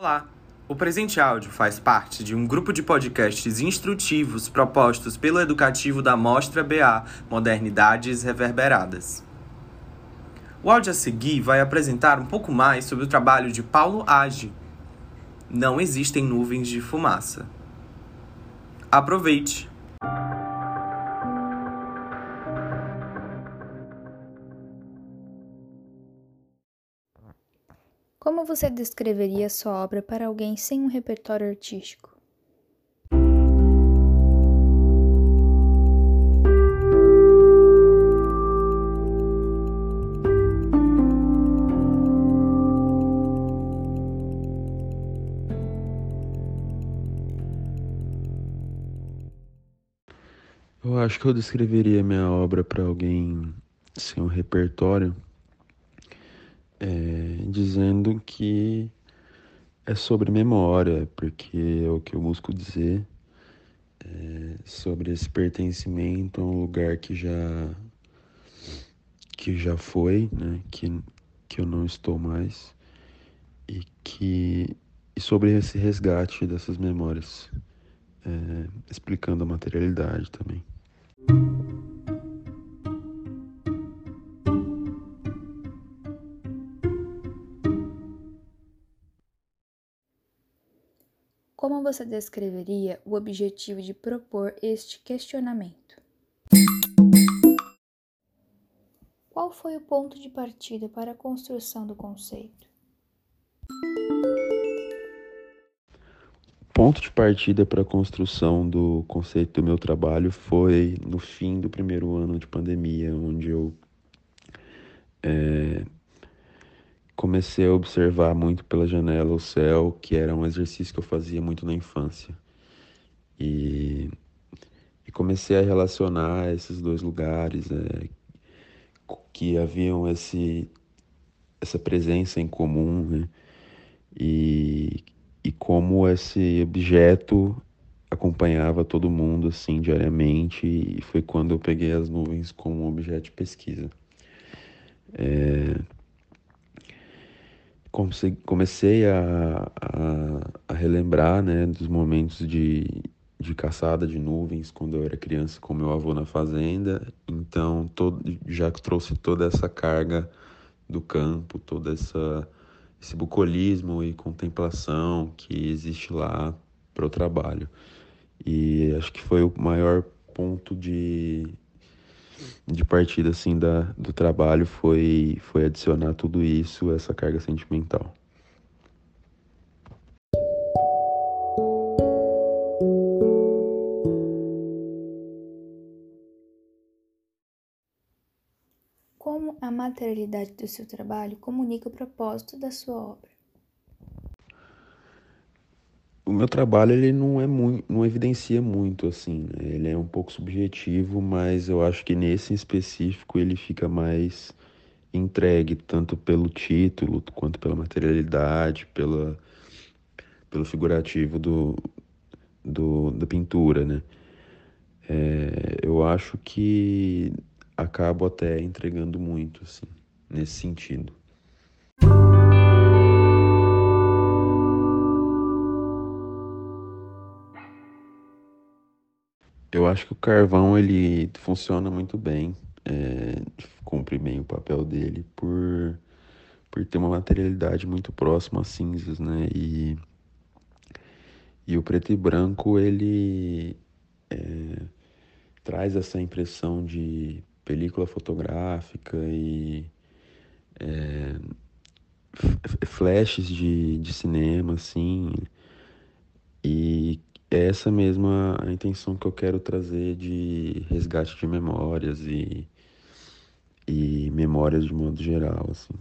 Olá! O presente áudio faz parte de um grupo de podcasts instrutivos propostos pelo educativo da Mostra BA Modernidades Reverberadas. O áudio a seguir vai apresentar um pouco mais sobre o trabalho de Paulo Age. Não existem nuvens de fumaça. Aproveite! Como você descreveria sua obra para alguém sem um repertório artístico? Eu acho que eu descreveria minha obra para alguém sem um repertório é, dizendo que é sobre memória, porque é o que eu busco dizer é sobre esse pertencimento a um lugar que já que já foi, né, que, que eu não estou mais e que e sobre esse resgate dessas memórias, é, explicando a materialidade também. Como você descreveria o objetivo de propor este questionamento? Qual foi o ponto de partida para a construção do conceito? Ponto de partida para a construção do conceito do meu trabalho foi no fim do primeiro ano de pandemia, onde eu é, comecei a observar muito pela janela o céu, que era um exercício que eu fazia muito na infância. E, e comecei a relacionar esses dois lugares, é, que haviam esse, essa presença em comum, né? E, e como esse objeto acompanhava todo mundo assim diariamente e foi quando eu peguei as nuvens como objeto de pesquisa. É, comecei a, a, a, relembrar né, dos momentos de, de caçada de nuvens quando eu era criança com meu avô na fazenda. Então, todo, já trouxe toda essa carga do campo, todo essa, esse bucolismo e contemplação que existe lá para o trabalho. E acho que foi o maior ponto de, de partida assim da, do trabalho foi foi adicionar tudo isso essa carga sentimental. Como a materialidade do seu trabalho comunica o propósito da sua obra o meu trabalho ele não é muito, não evidencia muito assim, né? ele é um pouco subjetivo, mas eu acho que nesse em específico ele fica mais entregue tanto pelo título quanto pela materialidade, pela pelo figurativo do, do da pintura, né? É, eu acho que acabo até entregando muito assim nesse sentido. Eu acho que o carvão ele funciona muito bem, é, cumpre bem o papel dele por, por ter uma materialidade muito próxima a cinzas, né? E, e o preto e branco ele é, traz essa impressão de película fotográfica e é, flashes de, de cinema, assim, e é essa mesma a intenção que eu quero trazer de resgate de memórias e, e memórias de modo geral, assim.